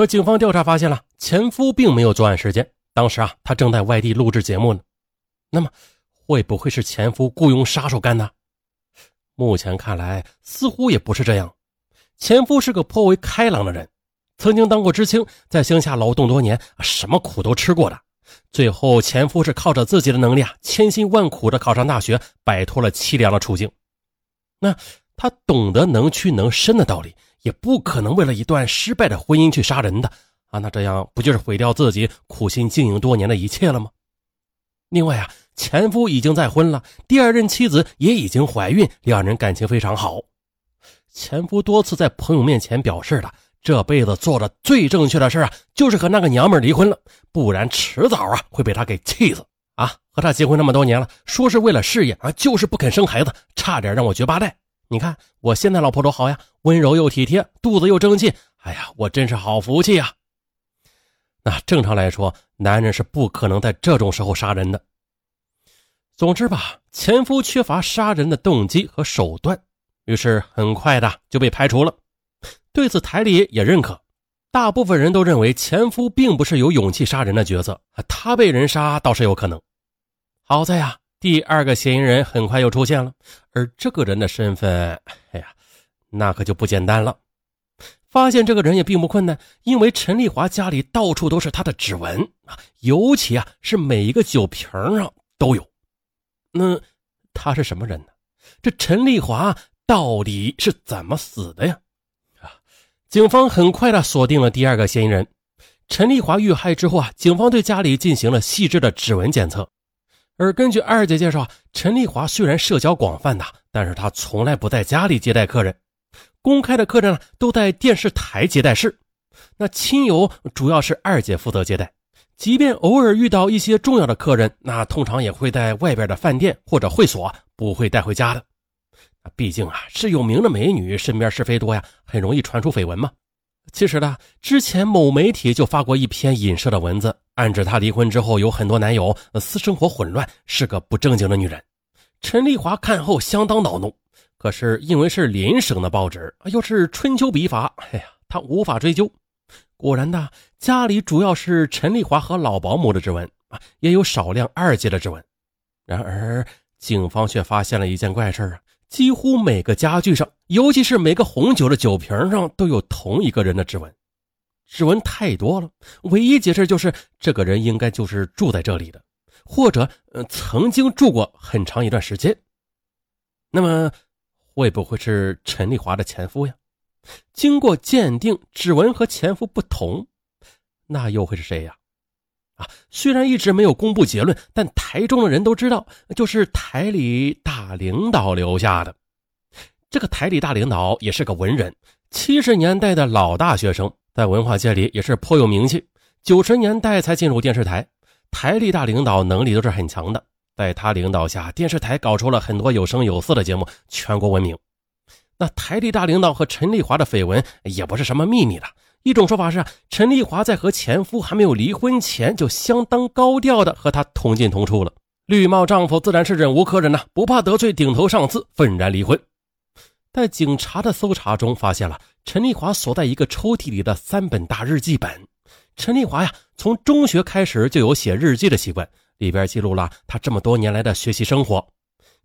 可警方调查发现了，前夫并没有作案时间，当时啊，他正在外地录制节目呢。那么，会不会是前夫雇佣杀手干的？目前看来，似乎也不是这样。前夫是个颇为开朗的人，曾经当过知青，在乡下劳动多年，什么苦都吃过的。最后，前夫是靠着自己的能力啊，千辛万苦的考上大学，摆脱了凄凉的处境。那他懂得能屈能伸的道理，也不可能为了一段失败的婚姻去杀人的啊！那这样不就是毁掉自己苦心经营多年的一切了吗？另外啊，前夫已经再婚了，第二任妻子也已经怀孕，两人感情非常好。前夫多次在朋友面前表示了，这辈子做的最正确的事啊，就是和那个娘们离婚了，不然迟早啊会被他给气死啊！和他结婚那么多年了，说是为了事业啊，就是不肯生孩子，差点让我绝八代。你看我现在老婆多好呀，温柔又体贴，肚子又争气，哎呀，我真是好福气呀！那正常来说，男人是不可能在这种时候杀人的。总之吧，前夫缺乏杀人的动机和手段，于是很快的就被排除了。对此，台里也认可。大部分人都认为前夫并不是有勇气杀人的角色，他被人杀倒是有可能。好在呀，第二个嫌疑人很快又出现了，而这个人的身份，哎呀，那可就不简单了。发现这个人也并不困难，因为陈丽华家里到处都是他的指纹啊，尤其啊是每一个酒瓶上都有。那他是什么人呢？这陈丽华到底是怎么死的呀？啊，警方很快的锁定了第二个嫌疑人。陈丽华遇害之后啊，警方对家里进行了细致的指纹检测。而根据二姐介绍，陈丽华虽然社交广泛的，但是她从来不在家里接待客人。公开的客人呢，都在电视台接待室。那亲友主要是二姐负责接待，即便偶尔遇到一些重要的客人，那通常也会在外边的饭店或者会所，不会带回家的。毕竟啊，是有名的美女，身边是非多呀，很容易传出绯闻嘛。其实呢，之前某媒体就发过一篇影射的文字，暗指她离婚之后有很多男友，私生活混乱，是个不正经的女人。陈丽华看后相当恼怒。可是因为是邻省的报纸，又是春秋笔法，哎呀，他无法追究。果然呢，家里主要是陈丽华和老保姆的指纹啊，也有少量二姐的指纹。然而，警方却发现了一件怪事啊，几乎每个家具上，尤其是每个红酒的酒瓶上，都有同一个人的指纹。指纹太多了，唯一解释就是这个人应该就是住在这里的，或者呃曾经住过很长一段时间。那么。会不会是陈丽华的前夫呀？经过鉴定，指纹和前夫不同，那又会是谁呀？啊，虽然一直没有公布结论，但台中的人都知道，就是台里大领导留下的。这个台里大领导也是个文人，七十年代的老大学生，在文化界里也是颇有名气。九十年代才进入电视台，台里大领导能力都是很强的。在他领导下，电视台搞出了很多有声有色的节目，全国闻名。那台里大领导和陈丽华的绯闻也不是什么秘密了。一种说法是，陈丽华在和前夫还没有离婚前，就相当高调的和他同进同出了。绿帽丈夫自然是忍无可忍呐，不怕得罪顶头上司，愤然离婚。在警察的搜查中，发现了陈丽华锁在一个抽屉里的三本大日记本。陈丽华呀，从中学开始就有写日记的习惯。里边记录了他这么多年来的学习生活。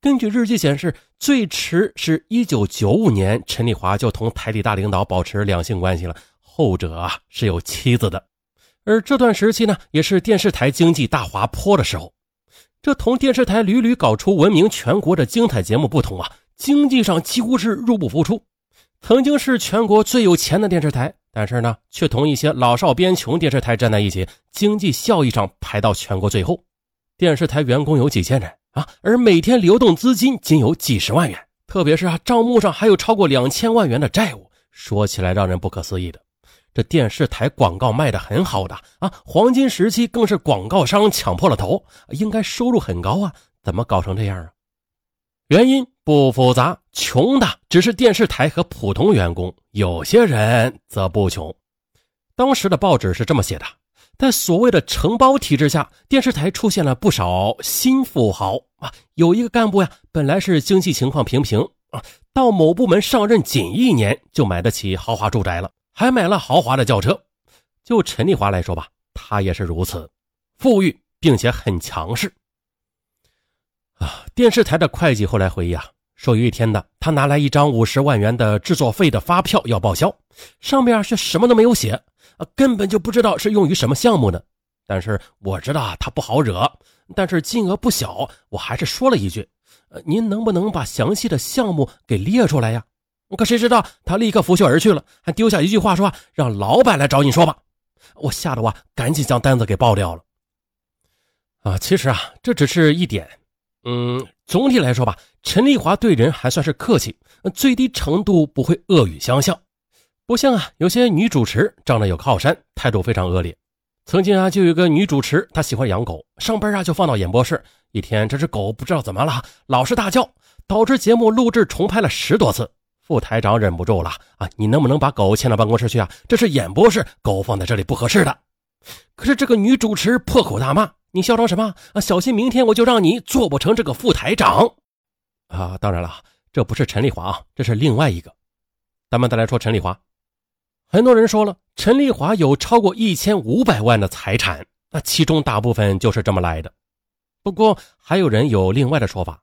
根据日记显示，最迟是一九九五年，陈丽华就同台里大领导保持两性关系了。后者啊是有妻子的，而这段时期呢，也是电视台经济大滑坡的时候。这同电视台屡屡搞出闻名全国的精彩节目不同啊，经济上几乎是入不敷出。曾经是全国最有钱的电视台。但是呢，却同一些老少边穷电视台站在一起，经济效益上排到全国最后。电视台员工有几千人啊，而每天流动资金仅有几十万元，特别是啊，账目上还有超过两千万元的债务，说起来让人不可思议的。这电视台广告卖的很好的啊，黄金时期更是广告商抢破了头，应该收入很高啊，怎么搞成这样啊？原因不复杂，穷的只是电视台和普通员工，有些人则不穷。当时的报纸是这么写的。在所谓的承包体制下，电视台出现了不少新富豪啊。有一个干部呀，本来是经济情况平平啊，到某部门上任仅一年就买得起豪华住宅了，还买了豪华的轿车。就陈丽华来说吧，他也是如此，富裕并且很强势。啊，电视台的会计后来回忆啊，说有一天呢，他拿来一张五十万元的制作费的发票要报销，上面却什么都没有写，啊，根本就不知道是用于什么项目呢。但是我知道，他不好惹，但是金额不小，我还是说了一句：“呃，您能不能把详细的项目给列出来呀？”可谁知道他立刻拂袖而去了，还丢下一句话说：“让老板来找你说吧。”我吓得我赶紧将单子给爆掉了。啊，其实啊，这只是一点。嗯，总体来说吧，陈丽华对人还算是客气，最低程度不会恶语相向，不像啊有些女主持仗着有靠山，态度非常恶劣。曾经啊，就有个女主持，她喜欢养狗，上班啊就放到演播室。一天，这只狗不知道怎么了，老是大叫，导致节目录制重拍了十多次。副台长忍不住了啊，你能不能把狗牵到办公室去啊？这是演播室，狗放在这里不合适的。可是这个女主持破口大骂：“你嚣张什么啊？小心明天我就让你做不成这个副台长！”啊，当然了，这不是陈丽华啊，这是另外一个。咱们再来说陈丽华。很多人说了，陈丽华有超过一千五百万的财产，那其中大部分就是这么来的。不过还有人有另外的说法，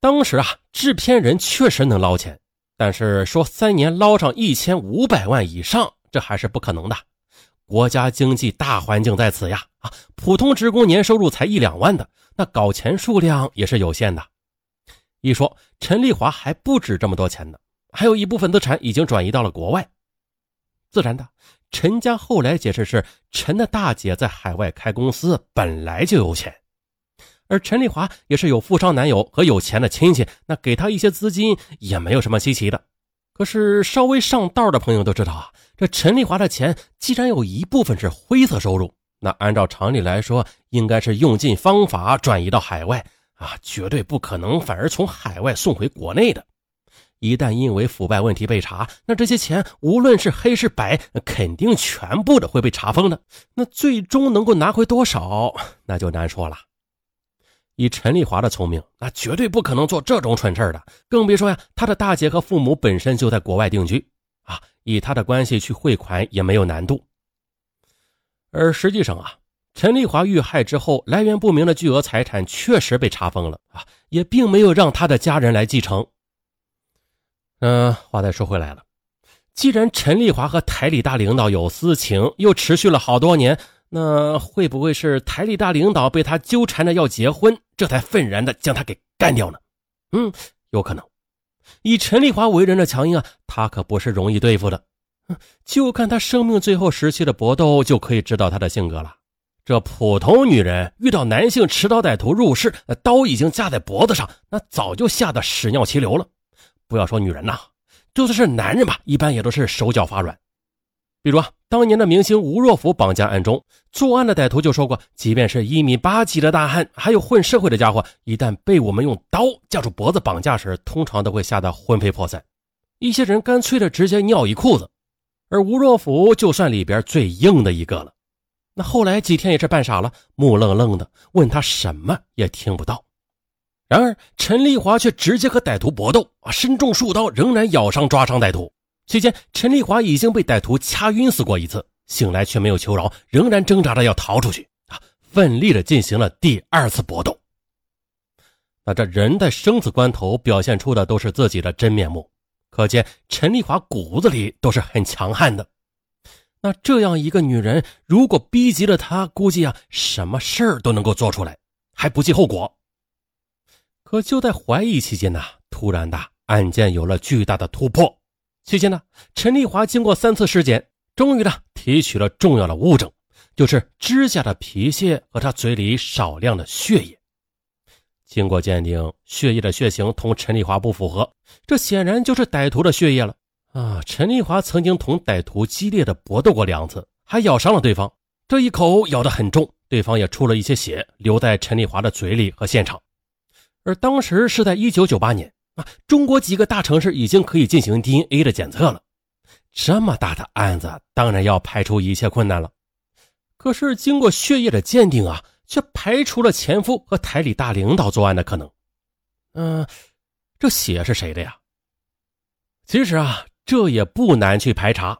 当时啊，制片人确实能捞钱，但是说三年捞上一千五百万以上，这还是不可能的。国家经济大环境在此呀，啊，普通职工年收入才一两万的，那搞钱数量也是有限的。一说陈丽华还不止这么多钱呢，还有一部分资产已经转移到了国外。自然的，陈家后来解释是陈的大姐在海外开公司，本来就有钱，而陈丽华也是有富商男友和有钱的亲戚，那给他一些资金也没有什么稀奇的。可是稍微上道的朋友都知道啊，这陈丽华的钱既然有一部分是灰色收入，那按照常理来说，应该是用尽方法转移到海外啊，绝对不可能反而从海外送回国内的。一旦因为腐败问题被查，那这些钱无论是黑是白，肯定全部的会被查封的。那最终能够拿回多少，那就难说了。以陈丽华的聪明，那绝对不可能做这种蠢事的，更别说呀，他的大姐和父母本身就在国外定居啊，以他的关系去汇款也没有难度。而实际上啊，陈丽华遇害之后，来源不明的巨额财产确实被查封了啊，也并没有让他的家人来继承。嗯，话再说回来了，既然陈丽华和台里大领导有私情，又持续了好多年，那会不会是台里大领导被他纠缠着要结婚，这才愤然的将他给干掉呢？嗯，有可能。以陈丽华为人的强硬啊，他可不是容易对付的。就看他生命最后时期的搏斗，就可以知道他的性格了。这普通女人遇到男性持刀歹徒入室，刀已经架在脖子上，那早就吓得屎尿齐流了。不要说女人呐，就算是男人吧，一般也都是手脚发软。比如啊，当年的明星吴若甫绑架案中，作案的歹徒就说过，即便是一米八几的大汉，还有混社会的家伙，一旦被我们用刀架住脖子绑架时，通常都会吓得魂飞魄散。一些人干脆的直接尿一裤子，而吴若甫就算里边最硬的一个了。那后来几天也是扮傻了，木愣愣的，问他什么也听不到。然而，陈丽华却直接和歹徒搏斗啊，身中数刀，仍然咬伤抓伤歹徒。期间，陈丽华已经被歹徒掐晕死过一次，醒来却没有求饶，仍然挣扎着要逃出去啊，奋力的进行了第二次搏斗。那这人在生死关头表现出的都是自己的真面目，可见陈丽华骨子里都是很强悍的。那这样一个女人，如果逼急了她，估计啊，什么事儿都能够做出来，还不计后果。可就在怀疑期间呢，突然的案件有了巨大的突破。期间呢，陈丽华经过三次尸检，终于呢提取了重要的物证，就是指甲的皮屑和他嘴里少量的血液。经过鉴定，血液的血型同陈丽华不符合，这显然就是歹徒的血液了啊！陈丽华曾经同歹徒激烈的搏斗过两次，还咬伤了对方。这一口咬得很重，对方也出了一些血，留在陈丽华的嘴里和现场。而当时是在一九九八年啊，中国几个大城市已经可以进行 DNA 的检测了。这么大的案子，当然要排除一切困难了。可是经过血液的鉴定啊，却排除了前夫和台里大领导作案的可能。嗯，这血是谁的呀？其实啊，这也不难去排查，